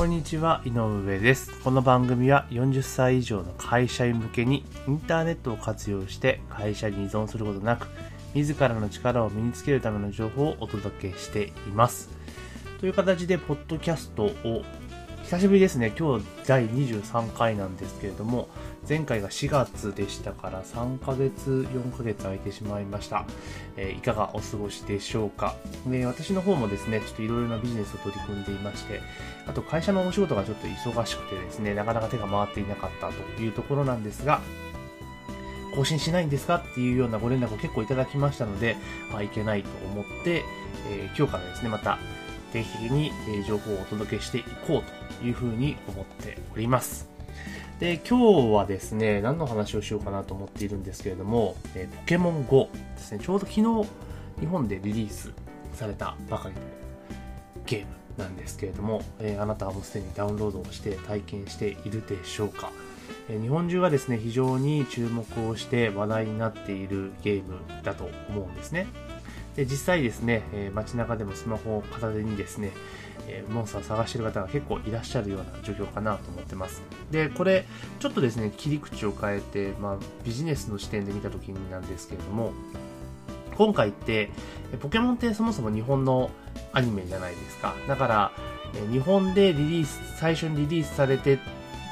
こんにちは、井上です。この番組は40歳以上の会社員向けにインターネットを活用して会社に依存することなく、自らの力を身につけるための情報をお届けしています。という形で、ポッドキャストを久しぶりですね。今日第23回なんですけれども、前回が4月でしたから3ヶ月、4ヶ月空いてしまいました。えーいかがお過ごしでしょうか？で、私の方もですね、ちょっといろいろなビジネスを取り組んでいまして、あと会社のお仕事がちょっと忙しくてですね、なかなか手が回っていなかったというところなんですが、更新しないんですかっていうようなご連絡を結構いただきましたので、あ、いけないと思って、えー今日からですね、また定期的に情報をお届けしていこうというふうに思っております。で、今日はですね、何の話をしようかなと思っているんですけれども、えーポケモン GO ですね、ちょうど昨日、日本でリリースされたばかりのゲームなんですけれども、えーあなたはもうすでにダウンロードをして体験しているでしょうか、えー日本中がですね、非常に注目をして話題になっているゲームだと思うんですね。で実際ですね、えー街中でもスマホを片手にですね、えーモンスターを探している方が結構いらっしゃるような状況かなと思ってます。で、これ、ちょっとですね、切り口を変えて、まあ、ビジネスの視点で見たときなんですけれども、今回って、ポケモンってそもそも日本のアニメじゃないですか。だから、日本でリリース、最初にリリースされて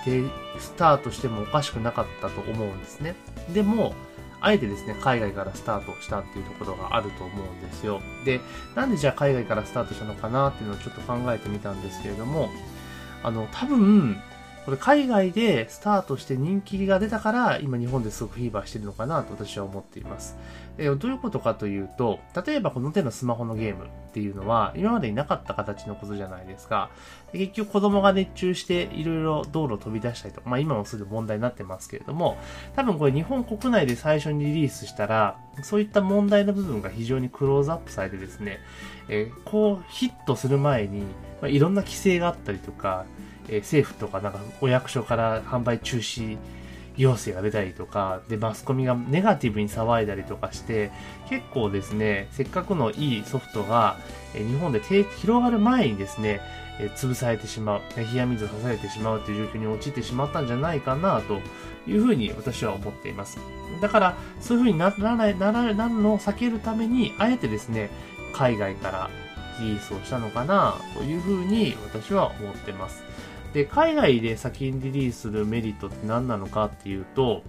で、スタートしてもおかしくなかったと思うんですね。でも、あえてですね、海外からスタートしたっていうところがあると思うんですよ。で、なんでじゃあ海外からスタートしたのかなっていうのをちょっと考えてみたんですけれども、あの、多分、これ海外でスタートして人気が出たから、今日本ですごくフィーバーしてるのかなと私は思っています。でどういうことかというと、例えばこの手のスマホのゲームっていうのは、今までになかった形のことじゃないですか。で結局子供が熱中していろいろ道路を飛び出したりとか、まあ今もすぐ問題になってますけれども、多分これ日本国内で最初にリリースしたら、そういった問題の部分が非常にクローズアップされてですね、えーこうヒットする前に、まあ、いろんな規制があったりとか、えー政府とかなんかお役所から販売中止要請が出たりとか、で、マスコミがネガティブに騒いだりとかして、結構ですね、せっかくのいいソフトが、えー日本で広がる前にですね、えー潰されてしまう、冷や水を刺されてしまうという状況に陥ってしまったんじゃないかなというふうに私は思っています。だから、そういうふうにならない、ならなるのを避けるために、あえてですね、海外からリリースをしたのかなというふうに私は思ってます。で、海外で先にリリースするメリットって何なのかっていうと、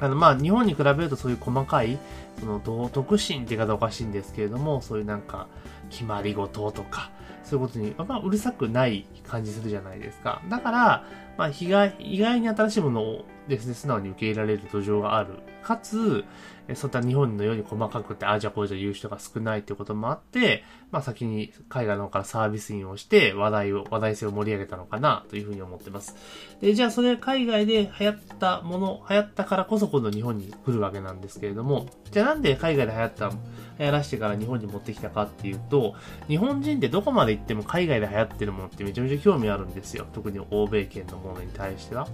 あの、まあ、日本に比べるとそういう細かい、その道徳心って言い方おかしいんですけれども、そういうなんか、決まり事とか、そういうことに、まあ、うるさくない感じするじゃないですか。だから、まあ、意外、に新しいものをですね、素直に受け入れられる土壌がある。かつ、そういった日本のように細かくて、ああじゃこうじゃ言う人が少ないってこともあって、まあ先に海外の方からサービスインをして話題を、話題性を盛り上げたのかなというふうに思ってます。で、じゃあそれ海外で流行ったもの、流行ったからこそ今度日本に来るわけなんですけれども、じゃあなんで海外で流行った、流行らしてから日本に持ってきたかっていうと、日本人ってどこまで行っても海外で流行ってるものってめちゃめちゃ興味あるんですよ。特に欧米圏のものに対しては。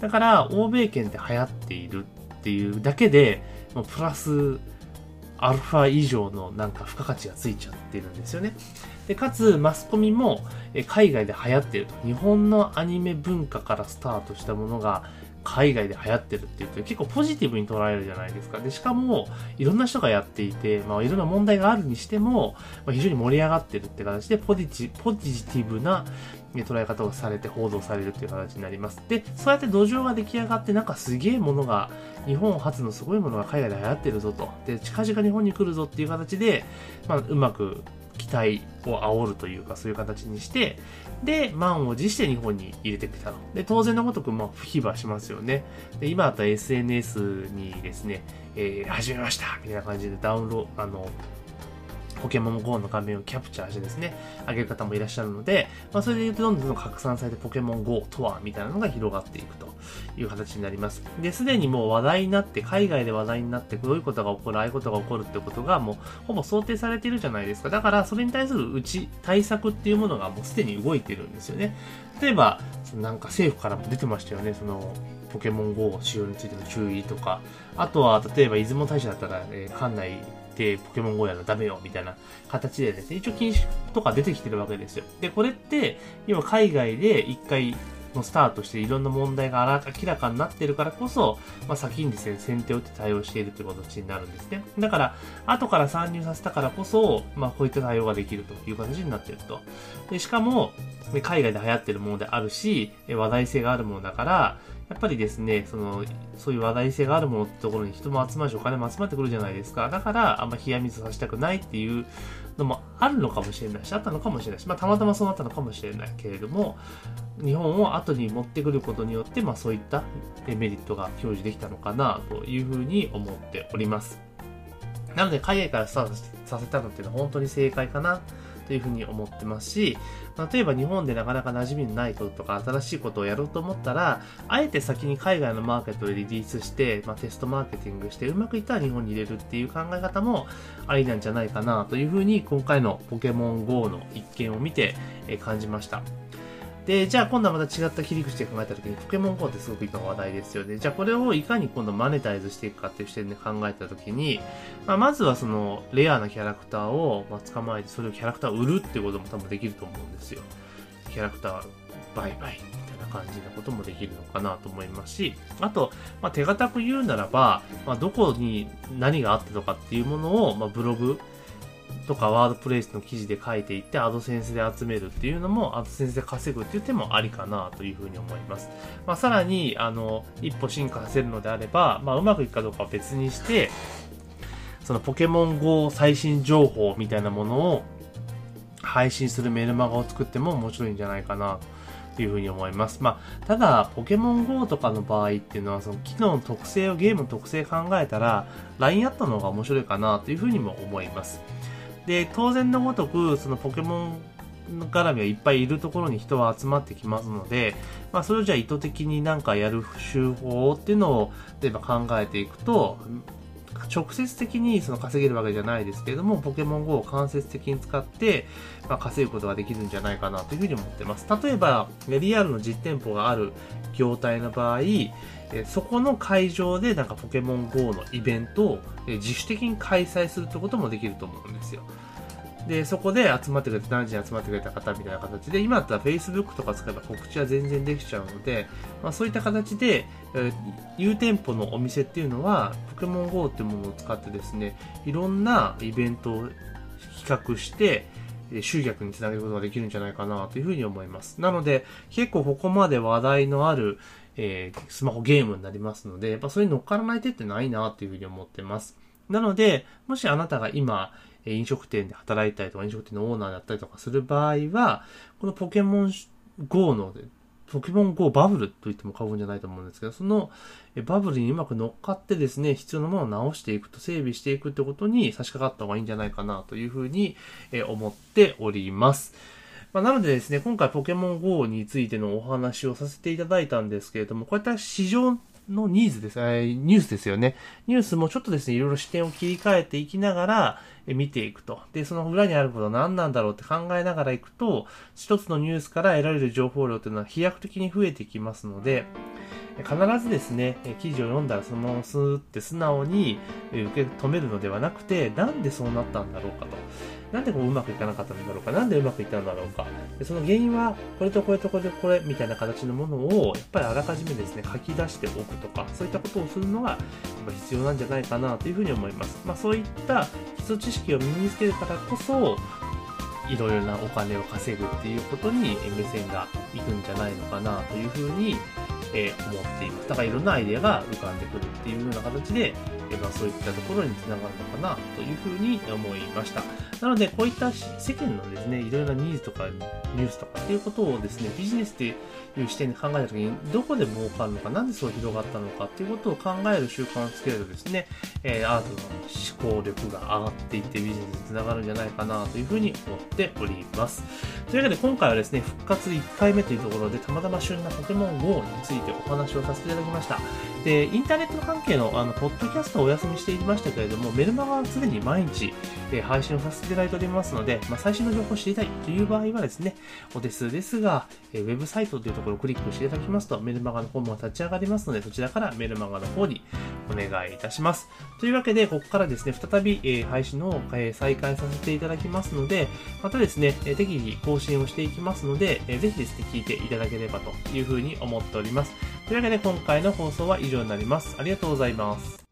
だから、欧米圏で流行っているっていうだけで、もうプラスアルファ以上のなんか付加価値がついちゃってるんですよね。で、かつ、マスコミも海外で流行ってると。日本のアニメ文化からスタートしたものが海外で流行ってるっていうと結構ポジティブに捉えるじゃないですか。で、しかも、いろんな人がやっていて、まあ、いろんな問題があるにしても、まあ、非常に盛り上がってるって形で、ポジティブな捉え方をされて報道されるっていう形になります。で、そうやって土壌が出来上がって、なんかすげえものが、日本初のすごいものが海外で流行ってるぞと。で、近々日本に来るぞっていう形で、まあ、うまく期待を煽るというか、そういう形にして、で、満を持して日本に入れてきたと。で、当然のごとく、まあ、不非はしますよね。で、今だったら SNS にですね、えー、始めましたみたいな感じでダウンロード、あの、ポケモン GO の画面をキャプチャーしてですね、上げる方もいらっしゃるので、まあ、それで言うとどんどん拡散されてポケモン GO とは、みたいなのが広がっていくという形になります。で、すでにもう話題になって、海外で話題になって、どういうことが起こる、ああいうことが起こるってことがもう、ほぼ想定されてるじゃないですか。だから、それに対するうち、対策っていうものがもうすでに動いてるんですよね。例えば、そのなんか政府からも出てましたよね、その、ポケモン GO 使用についての注意とか、あとは、例えば出雲大社だったら、えー館内ってポケモン GO やるのダメよ、みたいな形でですね、一応禁止とか出てきてるわけですよ。で、これって、今海外で一回のスタートしていろんな問題が明らかになっているからこそ、まあ、先にですね、先手を打って対応しているという形になるんですね。だから、後から参入させたからこそ、まあ、こういった対応ができるという形になっていると。でしかも、海外で流行っているものであるし、話題性があるものだから、やっぱりですね、その、そういう話題性があるものってところに人も集まるし、お金も集まってくるじゃないですか。だから、あんま冷や水させたくないっていうのもあるのかもしれないし、あったのかもしれないし、まあ、たまたまそうなったのかもしれないけれども、日本を後に持ってくることによって、まあ、そういったメリットが表示できたのかな、というふうに思っております。なので、海外からスタートさせたのっていうのは本当に正解かなというふうに思ってますし、例えば日本でなかなか馴染みのないこととか新しいことをやろうと思ったら、あえて先に海外のマーケットでリリースして、まあ、テストマーケティングしてうまくいったら日本に入れるっていう考え方もありなんじゃないかなというふうに今回のポケモン GO の一件を見て感じました。で、じゃあ今度はまた違った切り口で考えたときに、ポケモン GO ってすごく今話題ですよね。じゃあこれをいかに今度マネタイズしていくかっていう視点で考えたときに、まあ、まずはそのレアなキャラクターを、捕まえて、それをキャラクターを売るってことも多分できると思うんですよ。キャラクター売買みたいな感じなこともできるのかなと思いますし、あと、まあ、手堅く言うならば、まあ、どこに何があったとかっていうものを、まあ、ブログ、とかワードプレイスの記事で書いていってアドセンスで集めるっていうのもアドセンスで稼ぐっていう手もありかなというふうに思います。まあ、さらに、あの、一歩進化させるのであれば、まあ、うまくいくかどうかは別にして、そのポケモン GO 最新情報みたいなものを配信するメルマガを作っても面白いんじゃないかなというふうに思います。まあ、ただ、ポケモン GO とかの場合っていうのは、その機能の特性を、ゲームの特性考えたら、LINE あったのが面白いかなというふうにも思います。で、当然のごとく、そのポケモン絡みはいっぱいいるところに人は集まってきますので、まあ、それをじゃあ意図的になんかやる手法っていうのを、例えば考えていくと、直接的にその稼げるわけじゃないですけれども、ポケモン GO を間接的に使って、まあ、稼ぐことができるんじゃないかなというふうに思ってます。例えば、リアルの実店舗がある業態の場合、そこの会場でなんかポケモン GO のイベントを自主的に開催するってこともできると思うんですよ。で、そこで集まってくれて、何時に集まってくれた方みたいな形で、今だったら Facebook とか使えば告知は全然できちゃうので、まあ、そういった形で、えー、有店舗のお店っていうのは、ポケモン GO っていうものを使ってですね、いろんなイベントを企画して、集客につなげることができるんじゃないかなというふうに思います。なので、結構ここまで話題のある、えー、スマホゲームになりますので、やっぱそれに乗っからない手ってないなというふうに思ってます。なので、もしあなたが今、飲食店で働いたりとか、飲食店のオーナーだったりとかする場合は、このポケモン GO の、ポケモン GO バブルと言っても過言じゃないと思うんですけど、そのバブルにうまく乗っかってですね、必要なものを直していくと、整備していくってことに差し掛かった方がいいんじゃないかなというふうに思っております。ま、なのでですね、今回ポケモン GO についてのお話をさせていただいたんですけれども、こういった市場のニーズです、ニュースですよね。ニュースもちょっとですね、いろいろ視点を切り替えていきながら、見ていくと。で、その裏にあることは何なんだろうって考えながらいくと、一つのニュースから得られる情報量というのは飛躍的に増えてきますので、必ずですね、記事を読んだらそのままスーって素直に受け止めるのではなくて、なんでそうなったんだろうかと。なんでこううまくいかなかったんだろうかなんでうまくいったんだろうかでその原因はこれとこれとこれとこれみたいな形のものをやっぱりあらかじめですね書き出しておくとかそういったことをするのが必要なんじゃないかなというふうに思います、まあ、そういった基礎知識を身につけるからこそいろいろなお金を稼ぐっていうことに目線がいくんじゃないのかなというふうにえ、思っています。だからいろんなアイデアが浮かんでくるっていうような形で、え、まあ、そういったところにつながるのかなというふうに思いました。なので、こういった世間のですね、いろいろなニーズとかニュースとかっていうことをですね、ビジネスっていう視点で考えたときに、どこで儲かるのか、なんでそう広がったのかっていうことを考える習慣をつけるとですね、えー、アートの思考力が上がっていってビジネスにつながるんじゃないかなというふうに思っております。というわけで今回はですね、復活1回目というところで、たまたま旬なポケモン GO についててお話をさせていただきました。で、インターネット関係の、あの、ポッドキャストをお休みしていましたけれども、メルマガは常に毎日、えー、配信をさせていただいておりますので、まあ、最新の情報を知りたいという場合はですね、お手数ですが、えー、ウェブサイトというところをクリックしていただきますと、メルマガの方も立ち上がりますので、そちらからメルマガの方にお願いいたします。というわけで、ここからですね、再び、えー、配信の、え再開させていただきますので、またですね、え適宜更新をしていきますので、えー、ぜひですね、聞いていただければというふうに思っております。ます。というわけで今回の放送は以上になります。ありがとうございます。